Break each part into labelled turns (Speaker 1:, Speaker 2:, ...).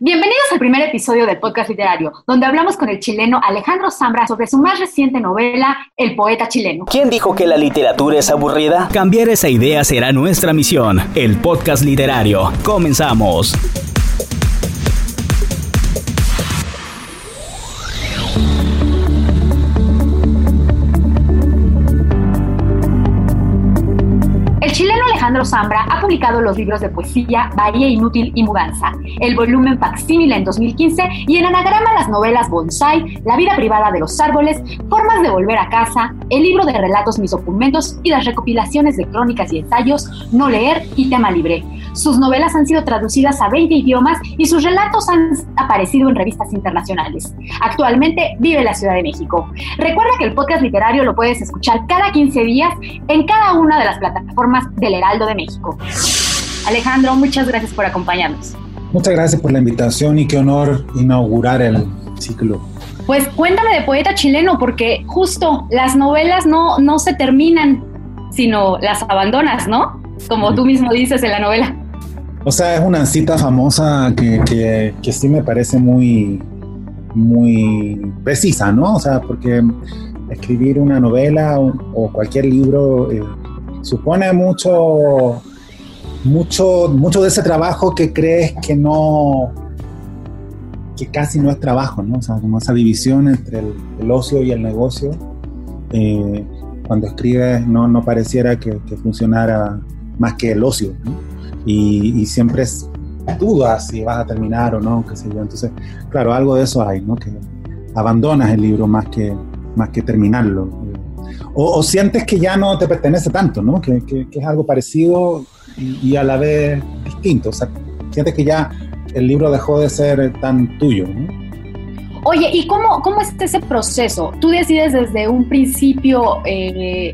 Speaker 1: Bienvenidos al primer episodio del podcast literario, donde hablamos con el chileno Alejandro Zambra sobre su más reciente novela, El poeta chileno.
Speaker 2: ¿Quién dijo que la literatura es aburrida?
Speaker 3: Cambiar esa idea será nuestra misión. El podcast literario. Comenzamos.
Speaker 1: Alejandro Zambra ha publicado los libros de poesía Bahía Inútil y Mudanza, el volumen Facsímile en 2015 y en anagrama las novelas Bonsai, La vida privada de los árboles, Formas de volver a casa, el libro de relatos Mis documentos y las recopilaciones de crónicas y ensayos No leer y Tema libre. Sus novelas han sido traducidas a 20 idiomas y sus relatos han aparecido en revistas internacionales. Actualmente vive en la Ciudad de México. Recuerda que el podcast literario lo puedes escuchar cada 15 días en cada una de las plataformas del Heraldo de México. Alejandro, muchas gracias por acompañarnos.
Speaker 4: Muchas gracias por la invitación y qué honor inaugurar el ciclo.
Speaker 1: Pues cuéntame de poeta chileno, porque justo las novelas no, no se terminan, sino las abandonas, ¿no? Como tú mismo dices en la novela.
Speaker 4: O sea, es una cita famosa que, que, que sí me parece muy, muy precisa, ¿no? O sea, porque escribir una novela o, cualquier libro eh, supone mucho, mucho, mucho de ese trabajo que crees que no, que casi no es trabajo, ¿no? O sea, como esa división entre el, ocio y el negocio. Eh, cuando escribes no, no pareciera que, funcionara más que el ocio, ¿no? y, siempre es dudas si vas a terminar o no, qué sé yo. Entonces, claro, algo de eso hay, ¿no? Que abandonas el libro más que, más que terminarlo o, sientes que ya no te pertenece tanto, ¿no? Que, es algo parecido y, a la vez distinto. O sea, sientes que ya el libro dejó de ser tan tuyo, ¿no?
Speaker 1: Oye, ¿y cómo, cómo es ese proceso? ¿Tú decides desde un principio eh,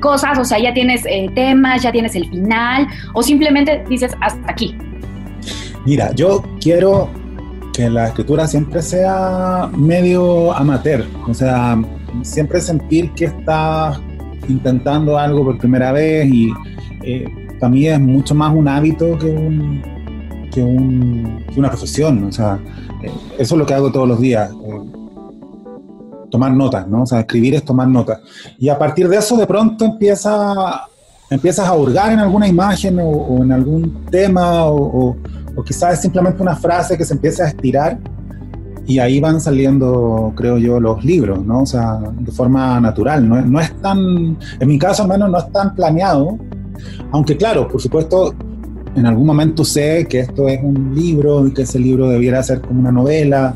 Speaker 1: cosas, o sea, ya tienes eh, temas, ya tienes el final, o simplemente dices hasta aquí?
Speaker 4: Mira, yo quiero que la escritura siempre sea medio amateur, o sea, siempre sentir que estás intentando algo por primera vez y eh, para mí es mucho más un hábito que, un, que, una profesión. O sea, eh, eso es lo que hago todos los días. Eh, tomar notas, ¿no? O sea, escribir es tomar notas. Y a partir de eso de pronto empieza, empiezas a hurgar en alguna imagen o, en algún tema o, o, quizás es simplemente una frase que se empieza a estirar y ahí van saliendo, creo yo, los libros, ¿no? O sea, de forma natural, no, no es tan, en mi caso al menos no es tan planeado, aunque claro, por supuesto, en algún momento sé que esto es un libro y que ese libro debiera ser como una novela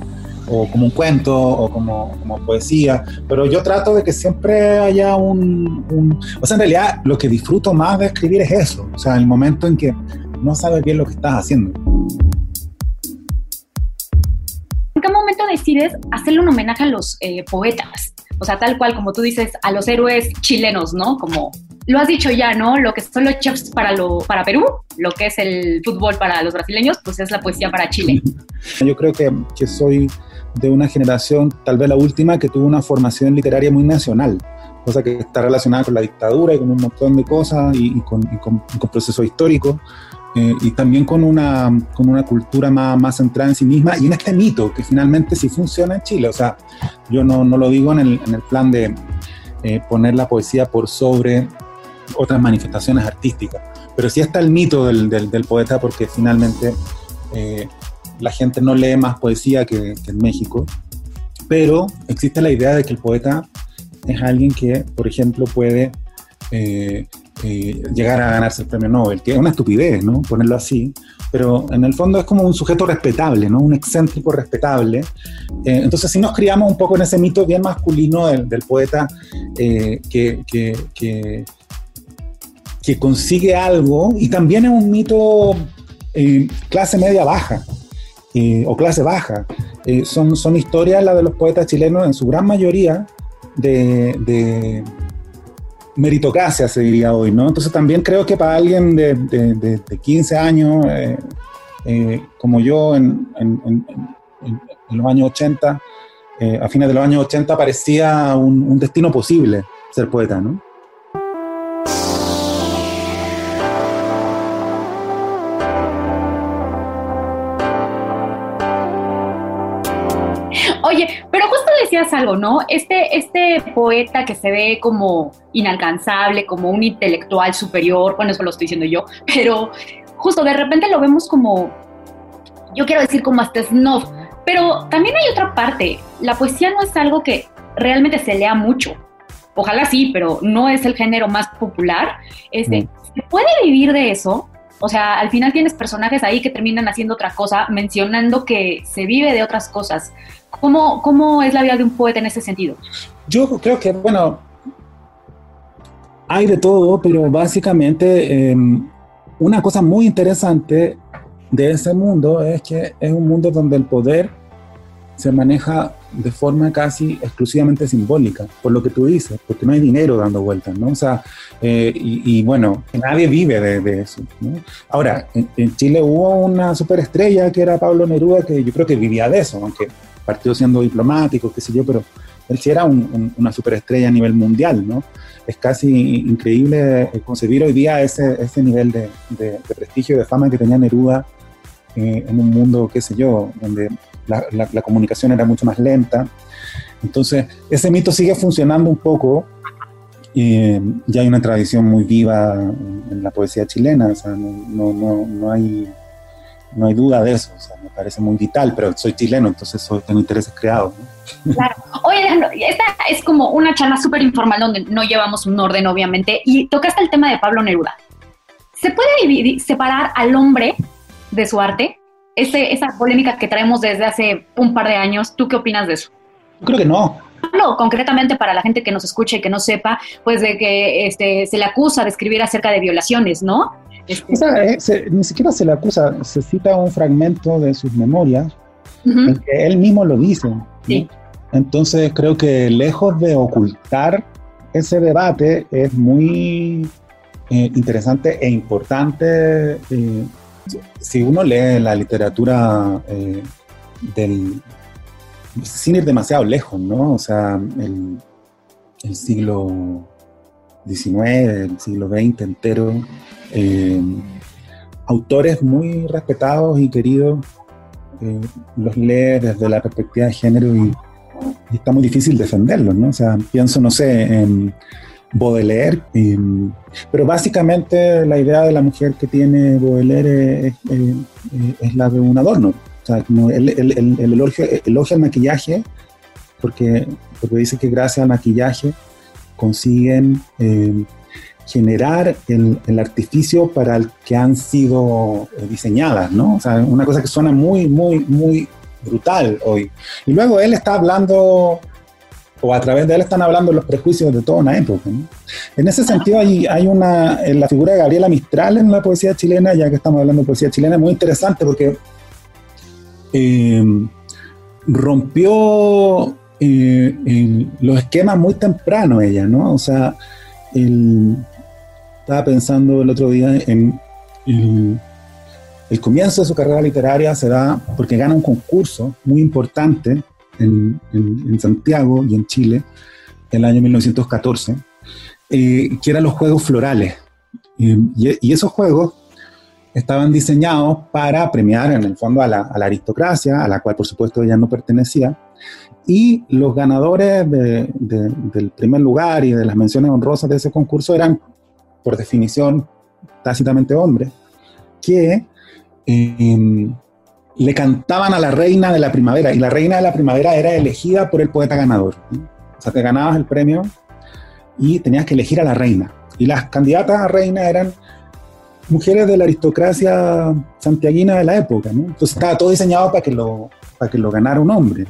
Speaker 4: o como un cuento o como, como poesía, pero yo trato de que siempre haya un, O sea, en realidad lo que disfruto más de escribir es eso, o sea, el momento en que no sabes bien lo que estás haciendo.
Speaker 1: Momento decides hacerle un homenaje a los eh, poetas? O sea, tal cual, como tú dices, a los héroes chilenos, ¿no? Como lo has dicho ya, ¿no? Lo que son los chefs para, lo, para Perú, lo que es el fútbol para los brasileños, pues es la poesía para Chile.
Speaker 4: Yo creo que, que soy de una generación, tal vez la última, que tuvo una formación literaria muy nacional, cosa que está relacionada con la dictadura y con un montón de cosas y, con, y con, con procesos históricos. Eh, y también con una, con una cultura más, más, centrada en sí misma y en este mito que finalmente sí funciona en Chile. O sea, yo no, no lo digo en el, en el plan de eh, poner la poesía por sobre otras manifestaciones artísticas, pero sí está el mito del, del, poeta porque finalmente eh, la gente no lee más poesía que, en México, pero existe la idea de que el poeta es alguien que, por ejemplo, puede llegar a ganarse el premio Nobel, que es una estupidez, ¿no? Ponerlo así, pero en el fondo es como un sujeto respetable, ¿no? Un excéntrico respetable. Eh, entonces, si nos criamos un poco en ese mito bien masculino del, poeta eh, que, que, que, consigue algo, y también es un mito clase media baja o clase baja. son, son historias, las de los poetas chilenos, en su gran mayoría, de, meritocracia, se diría hoy, ¿no? Entonces también creo que para alguien de, de, 15 años, como yo en, en, los años 80, a fines de los años 80, parecía un, un destino posible ser poeta, ¿no?
Speaker 1: Decías algo, ¿no? Este, este poeta que se ve como inalcanzable, como un intelectual superior, bueno, eso lo estoy diciendo yo, pero justo de repente lo vemos como, yo quiero decir como hasta snob, pero también hay otra parte, la poesía no es algo que realmente se lea mucho, ojalá sí, pero no es el género más popular, este, mm. ¿se puede vivir de eso? O sea, al final tienes personajes ahí que terminan haciendo otra cosa, mencionando que se vive de otras cosas. ¿Cómo, cómo es la vida de un poeta en ese sentido?
Speaker 4: Yo creo que, bueno, hay de todo, pero básicamente em, una cosa muy interesante de ese mundo es que es un mundo donde el poder se maneja de forma casi exclusivamente simbólica, por lo que tú dices, porque no hay dinero dando vueltas, ¿no? O sea, eh, y, bueno, nadie vive de, eso, ¿no? Ahora, en, Chile hubo una superestrella que era Pablo Neruda, que yo creo que vivía de eso, aunque partió siendo diplomático, qué sé yo, pero él sí era una superestrella a nivel mundial, ¿no? Es casi increíble concebir hoy día ese, ese nivel de, prestigio y de fama que tenía Neruda eh, en un mundo, qué sé yo, donde la, comunicación era mucho más lenta. Entonces, ese mito sigue funcionando un poco y ya hay una tradición muy viva en la poesía chilena, o sea, no, no, no, hay, no hay duda de eso, o sea, parece muy vital, pero soy chileno, entonces soy, tengo intereses creados.
Speaker 1: Claro. Oye, Alejandro, esta es como una charla súper informal donde no llevamos un orden, obviamente, y tocaste el tema de Pablo Neruda. ¿Se puede separar al hombre de su arte? esa polémica que traemos desde hace un par de años, ¿tú qué opinas de eso?
Speaker 4: Creo que no.
Speaker 1: No, concretamente para la gente que nos escuche y que no sepa, pues de que este, se le acusa de escribir acerca de violaciones, ¿no?
Speaker 4: Este, eh, ni siquiera se le acusa, se cita un fragmento de sus memorias en que él mismo lo dice. Sí. Entonces creo que lejos de ocultar ese debate es muy eh, interesante e importante eh, si uno lee la literatura del, sin ir demasiado lejos, ¿no? O sea, el, siglo XIX, el siglo XX entero, eh, autores muy respetados y queridos, eh, los lee desde la perspectiva de género y, y, está muy difícil defenderlos, ¿no? O sea, pienso, no sé, en Baudelaire. pero básicamente la idea de la mujer que tiene Baudelaire es, la de un adorno. O sea, como el, elogio, elogia el maquillaje porque, porque dice que gracias al maquillaje consiguen eh, generar el, artificio para el que han sido eh, diseñadas, ¿no? O sea, una cosa que suena muy, muy, muy brutal hoy. Y luego él está hablando o a través de él están hablando los prejuicios de toda una época. En ese sentido hay, hay una, en la figura de Gabriela Mistral en la poesía chilena, ya que estamos hablando de poesía chilena, muy interesante porque eh, rompió eh, los esquemas muy temprano ella, ¿no? O sea, estaba pensando el otro día en el, el comienzo de su carrera literaria se da porque gana un concurso muy importante en, Santiago y en Chile, en el año 1914, eh, que eran los Juegos Florales. y, esos juegos estaban diseñados para premiar en el fondo a la, aristocracia, a la cual por supuesto ella no pertenecía, y los ganadores del primer lugar y de las menciones honrosas de ese concurso eran, por definición, tácitamente hombres, que eh, le cantaban a la reina de la primavera y la reina de la primavera era elegida por el poeta ganador. O sea, te ganabas el premio y tenías que elegir a la reina. Y las candidatas a reina eran mujeres de la aristocracia santiaguina de la época. Entonces estaba todo diseñado para que lo, para que lo ganara un hombre.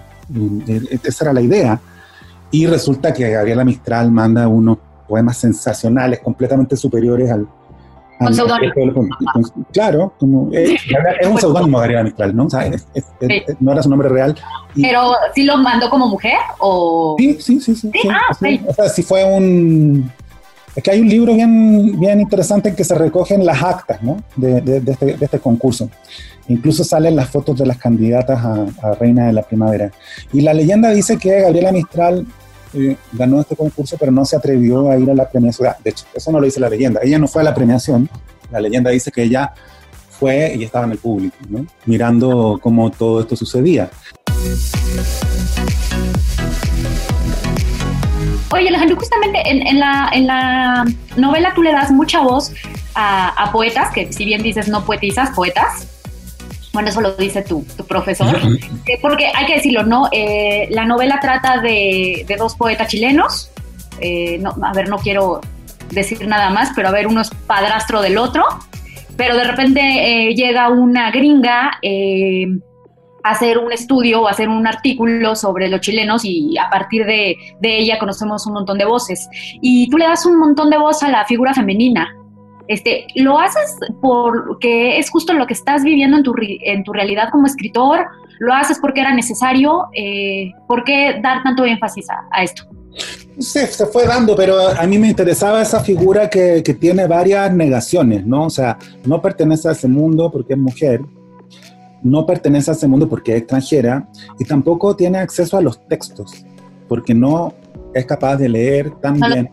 Speaker 4: Esa era la idea. Y resulta que Gabriela Mistral manda unos poemas sensacionales, completamente superiores al,
Speaker 1: Con seudónimo.
Speaker 4: Claro, como, eh, es un seudónimo de Gabriela Mistral, ¿no? O sea, no era su nombre real.
Speaker 1: ¿Pero sí lo mandó como mujer? O...
Speaker 4: Sí, sí, sí. sí, ¿Sí? Ah, o sea, sí fue un... Es que hay un libro bien, bien interesante en que se recogen las actas ¿no? de, de, este, de, este, concurso. Incluso salen las fotos de las candidatas a, Reina de la Primavera. Y la leyenda dice que Gabriela Mistral eh, ganó este concurso, pero no se atrevió a ir a la premiación. De hecho, eso no lo dice la leyenda. Ella no fue a la premiación. La leyenda dice que ella fue y estaba en el público, mirando cómo todo esto sucedía.
Speaker 1: Oye, Alejandro, justamente en, la, en, la, novela tú le das mucha voz a, a, poetas, que si bien dices no poetizas, poetas. Bueno, eso lo dice tu, tu profesor. Eh, porque hay que decirlo, ¿no? Eh, la novela trata de, de dos poetas chilenos. Eh, no, a ver, no quiero decir nada más, pero a ver, uno es padrastro del otro. Pero de repente llega una gringa hacer un estudio o hacer un artículo sobre los chilenos y a partir de, ella conocemos un montón de voces. Y tú le das un montón de voz a la figura femenina. Este, ¿Lo haces porque es justo lo que estás viviendo en tu, en tu realidad como escritor? ¿Lo haces porque era necesario? Eh, ¿Por qué dar tanto énfasis a, esto?
Speaker 4: Sí, se fue dando, pero a mí me interesaba esa figura que, que, tiene varias negaciones, ¿no? O sea, no pertenece a ese mundo porque es mujer, no pertenece a ese mundo porque es extranjera y tampoco tiene acceso a los textos porque no es capaz de leer tan bien.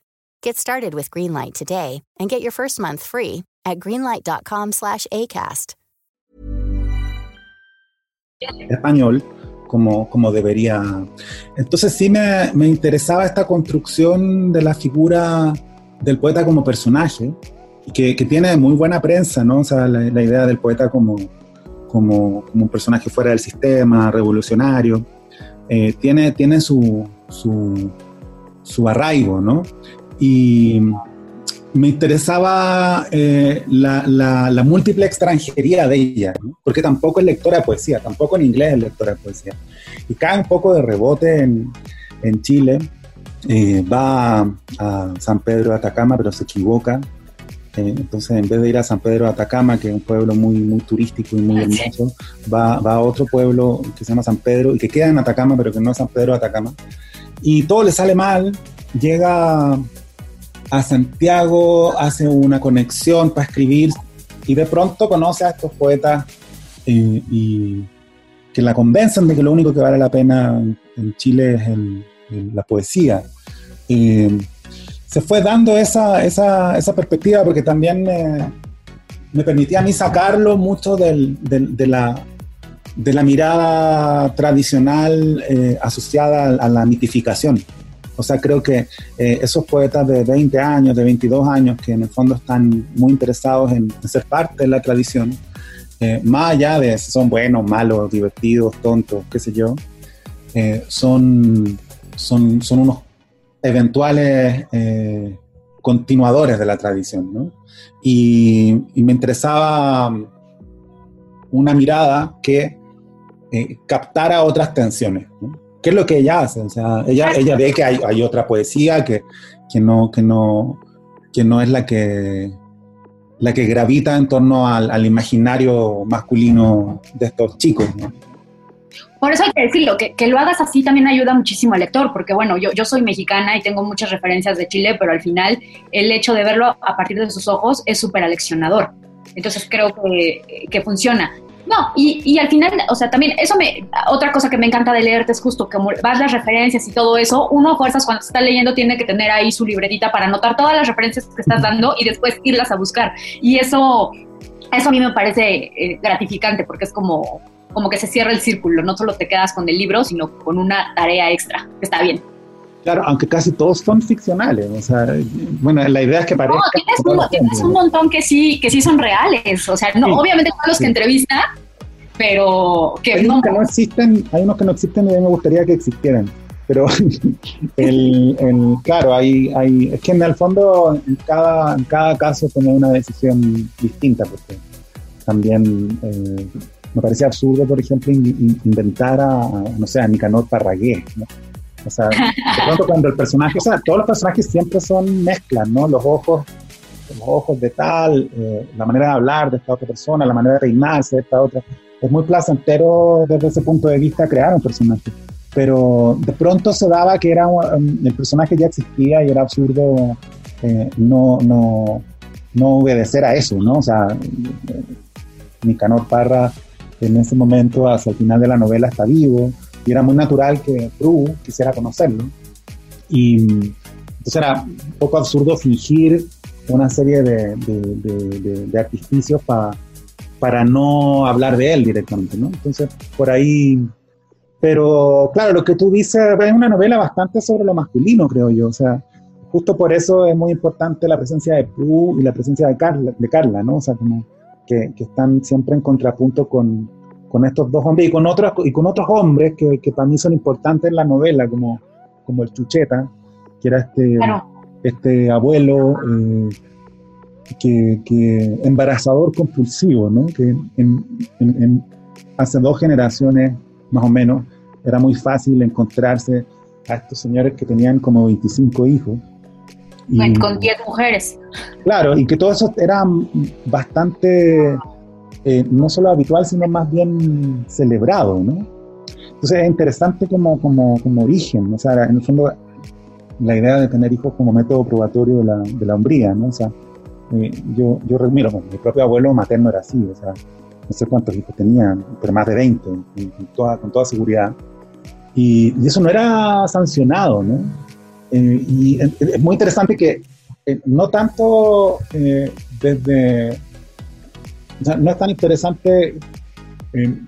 Speaker 5: Get started with Greenlight today and get your first month free at greenlight.com/acast.
Speaker 4: Español como, como debería. Entonces sí me, me interesaba esta construcción de la figura del poeta como personaje, que, que tiene muy buena prensa, ¿no? O sea, la, idea del poeta como, como, como, un personaje fuera del sistema, revolucionario, eh, tiene, tiene su, su, su, arraigo, ¿no? Y me interesaba eh, la, la, la, múltiple extranjería de ella, ¿no? porque tampoco es lectora de poesía, tampoco en inglés es lectora de poesía. Y cae un poco de rebote en, en Chile, eh, va a, San Pedro de Atacama, pero se equivoca. Eh, entonces, en vez de ir a San Pedro de Atacama, que es un pueblo muy, muy turístico y muy hermoso, va, va, a otro pueblo que se llama San Pedro y que queda en Atacama, pero que no es San Pedro de Atacama. Y todo le sale mal. Llega a Santiago, hace una conexión para escribir y de pronto conoce a estos poetas eh, y que la convencen de que lo único que vale la pena en Chile es la poesía. se fue dando esa, esa, esa, perspectiva porque también me, me, permitía a mí sacarlo mucho del, de, la, de la mirada tradicional eh, asociada a, la mitificación. O sea, creo que eh, esos poetas de 20 años, de 22 años, que en el fondo están muy interesados en, ser parte de la tradición, eh, más allá de si son buenos, malos, divertidos, tontos, qué sé yo, son son, son unos eventuales eh, continuadores de la tradición, ¿no? Y, me interesaba una mirada que eh, captara otras tensiones. ¿Qué es lo que ella hace? O sea, ella, ella ve que hay, hay otra poesía que, que, no, que, no, que no es la que, la que gravita en torno al, al imaginario masculino de estos chicos, ¿no?
Speaker 1: Por eso hay que decirlo, que, que, lo hagas así también ayuda muchísimo al lector, porque bueno, yo, yo soy mexicana y tengo muchas referencias de Chile, pero al final el hecho de verlo a partir de sus ojos es súper aleccionador. Entonces creo que, que funciona. No, y, y, al final, o sea, también eso me, otra cosa que me encanta de leerte es justo que vas las referencias y todo eso, uno fuerzas cuando está leyendo tiene que tener ahí su libretita para anotar todas las referencias que estás dando y después irlas a buscar. Y eso, eso a mí me parece eh, gratificante porque es como, como que se cierra el círculo, no solo te quedas con el libro, sino con una tarea extra, que está bien.
Speaker 4: Claro, aunque casi todos son ficcionales, o sea, bueno, la idea es que parezca...
Speaker 1: No, tienes, un, montón que sí, que sí son reales, o sea, no, obviamente todos los que entrevista, pero que
Speaker 4: hay
Speaker 1: no...
Speaker 4: Unos que no existen, hay unos que no existen y a mí me gustaría que existieran, pero el, el, claro, hay, hay, es que en el fondo en cada, en cada caso tomé una decisión distinta, porque también... Eh, me parecía absurdo, por ejemplo, inventar a, no sé, a Nicanor Parragué, ¿no? O sea, de pronto cuando el personaje, o sea, todos los personajes siempre son mezclas, ¿no? Los ojos, los ojos de tal, eh, la manera de hablar de esta otra persona, la manera de reinarse de esta otra. Es muy placentero desde ese punto de vista crear un personaje. Pero de pronto se daba que era el personaje ya existía y era absurdo eh, no, no, no obedecer a eso, ¿no? O sea, eh, Nicanor Parra en ese momento, hasta el final de la novela, está vivo y era muy natural que Prue quisiera conocerlo. Y entonces era un poco absurdo fingir una serie de, de, de, artificios para no hablar de él directamente, ¿no? Entonces, por ahí... Pero claro, lo que tú dices es una novela bastante sobre lo masculino, creo yo. O sea, justo por eso es muy importante la presencia de Prue y la presencia de Carla, de Carla ¿no? O sea, como que, que están siempre en contrapunto con, con estos dos hombres y con otros, y con otros hombres que, que para mí son importantes en la novela, como, como el Chucheta, que era este, este abuelo eh, que, que, embarazador compulsivo, ¿no? que en, en, hace dos generaciones más o menos era muy fácil encontrarse a estos señores que tenían como 25 hijos.
Speaker 1: Y, con 10 mujeres.
Speaker 4: Claro, y que todo eso era bastante eh, no solo habitual, sino más bien celebrado, ¿no? Entonces es interesante como, como, como origen, o sea, en el fondo la idea de tener hijos como método probatorio de la, de la hombría, ¿no? O sea, eh, yo, yo miro, mi propio abuelo materno era así, o sea, no sé cuántos hijos tenían, pero más de 20, toda, con toda seguridad. Y, y, eso no era sancionado, ¿no? Eh, y es muy interesante que no tanto desde no es tan interesante eh,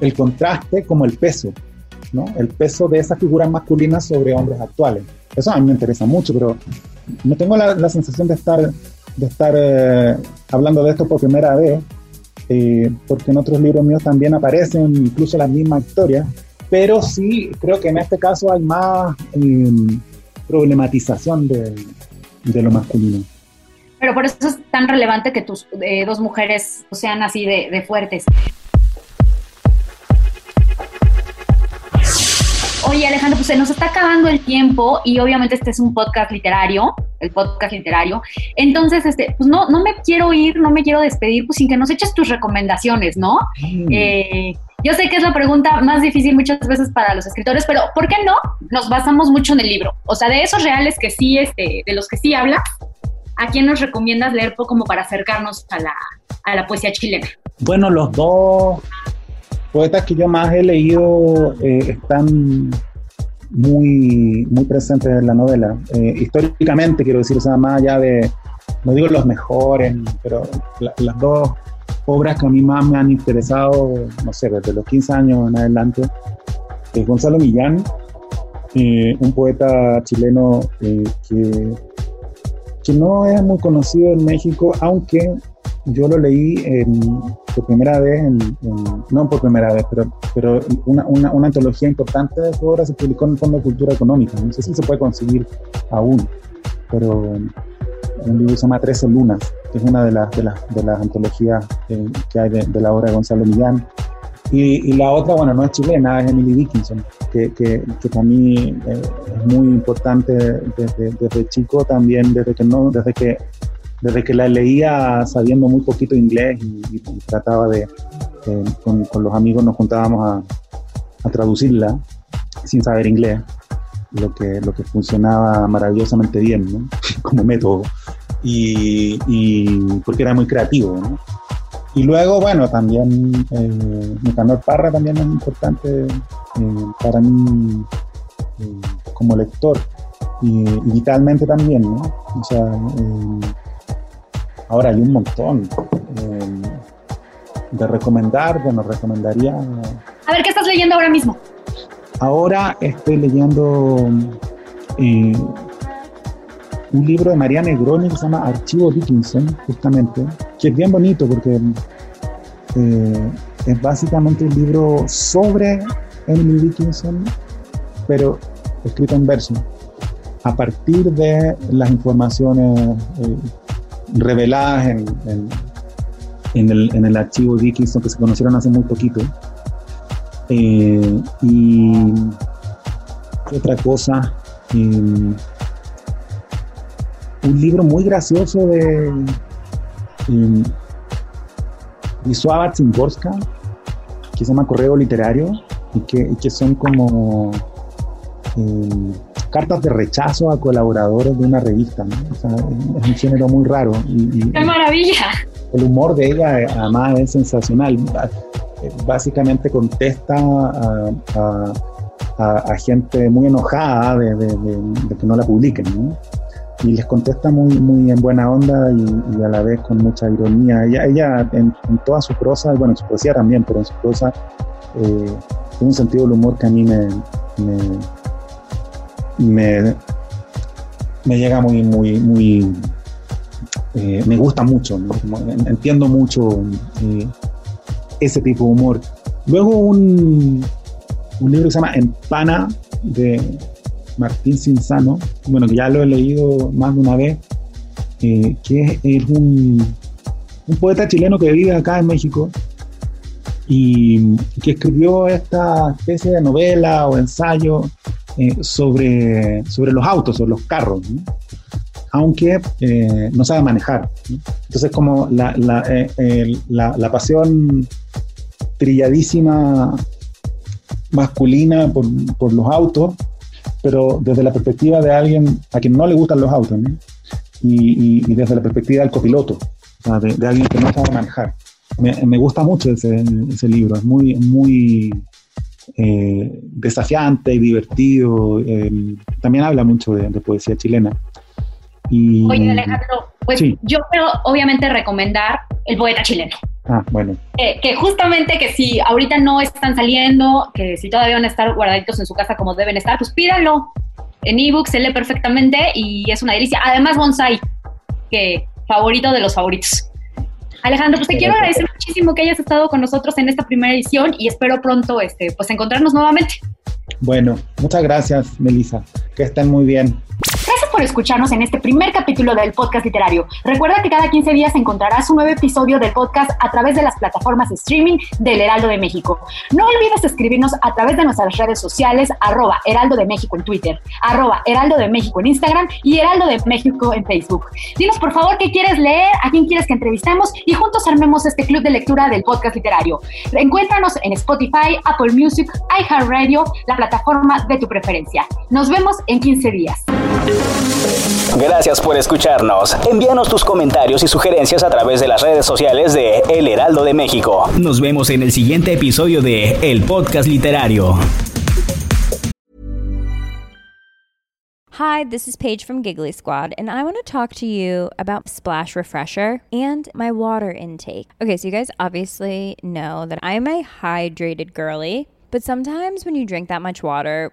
Speaker 4: el contraste como el peso, ¿no? El peso de esas figuras masculinas sobre hombres actuales. Eso a mí me interesa mucho, pero no tengo la, sensación de estar, de estar eh, hablando de esto por primera vez, eh, porque en otros libros míos también aparecen incluso las mismas historias, pero sí creo que en este caso hay más problematización de, de lo masculino
Speaker 1: pero por eso es tan relevante que tus eh, dos mujeres sean así de, fuertes. Oye, Alejandro, pues se nos está acabando el tiempo y obviamente este es un podcast literario, el podcast literario. Entonces, este, pues no, no me quiero ir, no me quiero despedir, pues sin que nos eches tus recomendaciones, ¿no? Mm. Eh, yo sé que es la pregunta más difícil muchas veces para los escritores, pero ¿por qué no? Nos basamos mucho en el libro. O sea, de esos reales que sí, este, de los que sí habla, ¿a quién nos recomiendas leer como para acercarnos a la, a la poesía chilena?
Speaker 4: Bueno, los dos poetas que yo más he leído eh, están muy, muy presentes en la novela. Eh, históricamente, quiero decir, o sea, más allá de, no digo los mejores, pero las dos obras que a mí más me han interesado, no sé, desde los 15 años en adelante, es Gonzalo Millán, eh, un poeta chileno que que no es muy conocido en México, aunque yo lo leí por primera vez, no por primera vez, pero, pero una, una, una, antología importante de su obra se publicó en el Fondo de Cultura Económica. No sé si se puede conseguir aún, pero un libro se llama Trece Lunas, que es una de, las de, las, de las antologías eh, que hay de, de, la obra de Gonzalo Millán. Y, la otra, bueno, no es chilena, es Emily Dickinson, que, que, que para mí eh, es muy importante desde, desde, chico también, desde que, no, desde, que, desde que la leía sabiendo muy poquito inglés y, trataba de, con, con, los amigos nos juntábamos a, a, traducirla sin saber inglés, lo que, lo que funcionaba maravillosamente bien, ¿no? como método. y, porque era muy creativo. ¿no? Y luego, bueno, también eh, Parra también es importante eh, para mí eh, como lector y, vitalmente también, ¿no? O sea, eh, ahora hay un montón de recomendar, bueno, recomendaría...
Speaker 1: A ver, ¿qué estás leyendo ahora mismo?
Speaker 4: Ahora estoy leyendo un libro de María Negroni que se llama Archivo Dickinson, justamente, que es bien bonito porque eh, es básicamente un libro sobre Emily Dickinson, pero escrito en verso, a partir de las informaciones eh, reveladas en, en, el, en, el, archivo Dickinson que se conocieron hace muy poquito. Eh, y otra cosa, un libro muy gracioso de Wisława Szymborska, que se llama Correo Literario, y que, que son como em, cartas de rechazo a colaboradores de una revista. es un género muy raro.
Speaker 1: Y, ¡Qué maravilla!
Speaker 4: El humor de ella, además, es sensacional. Básicamente contesta a, gente muy enojada de, de, que no la publiquen. ¿no? y les contesta muy, muy en buena onda y, a la vez con mucha ironía. Ella, ella en, toda su prosa, bueno, en su poesía también, pero en su prosa eh, tiene un sentido del humor que a mí me, me, me, llega muy, muy, muy, eh, me gusta mucho, entiendo mucho eh, ese tipo de humor. Luego un, un libro que se llama Empana de Martín Cinzano, bueno, que ya lo he leído más de una vez, eh, que es, un, poeta chileno que vive acá en México y que escribió esta especie de novela o ensayo eh, sobre, sobre los autos, o los carros, aunque eh, no sabe manejar. Entonces, como la, la, pasión trilladísima masculina por, por los autos pero desde la perspectiva de alguien a quien no le gustan los autos, y, y, desde la perspectiva del copiloto, de, alguien que no sabe manejar. Me, me gusta mucho ese, ese, libro, es muy, muy eh, desafiante y divertido. Eh, también habla mucho de, poesía chilena.
Speaker 1: Y, Oye, Alejandro, pues yo quiero obviamente recomendar El poeta chileno.
Speaker 4: Ah, bueno.
Speaker 1: Eh, que justamente que si ahorita no están saliendo, que si todavía van a estar guardaditos en su casa como deben estar, pues pídanlo. En ebook se lee perfectamente y es una delicia. Además, Bonsai, que favorito de los favoritos. Alejandro, pues te quiero agradecer muchísimo que hayas estado con nosotros en esta primera edición y espero pronto este, pues encontrarnos nuevamente.
Speaker 4: Bueno, muchas gracias, Melissa. Que estén muy bien.
Speaker 1: Por escucharnos en este primer capítulo del podcast literario. Recuerda que cada 15 días encontrarás un nuevo episodio del podcast a través de las plataformas de streaming del Heraldo de México. No olvides escribirnos a través de nuestras redes sociales, arroba Heraldo de México en Twitter, arroba Heraldo de México en Instagram y Heraldo de México en Facebook. Dinos por favor qué quieres leer, a quién quieres que entrevistemos y juntos armemos este club de lectura del podcast literario. Encuéntranos en Spotify, Apple Music, iHeartRadio, la plataforma de tu preferencia. Nos vemos en 15 días.
Speaker 2: Gracias por escucharnos. Envíanos tus comentarios y sugerencias a través de las redes sociales de El Heraldo de México.
Speaker 3: Nos vemos en el siguiente episodio de El Podcast Literario.
Speaker 6: Hi, this is Paige from Giggly Squad, and I want to talk to you about Splash Refresher and my water intake. Okay, so you guys obviously know that I'm a hydrated girly, but sometimes when you drink that much water,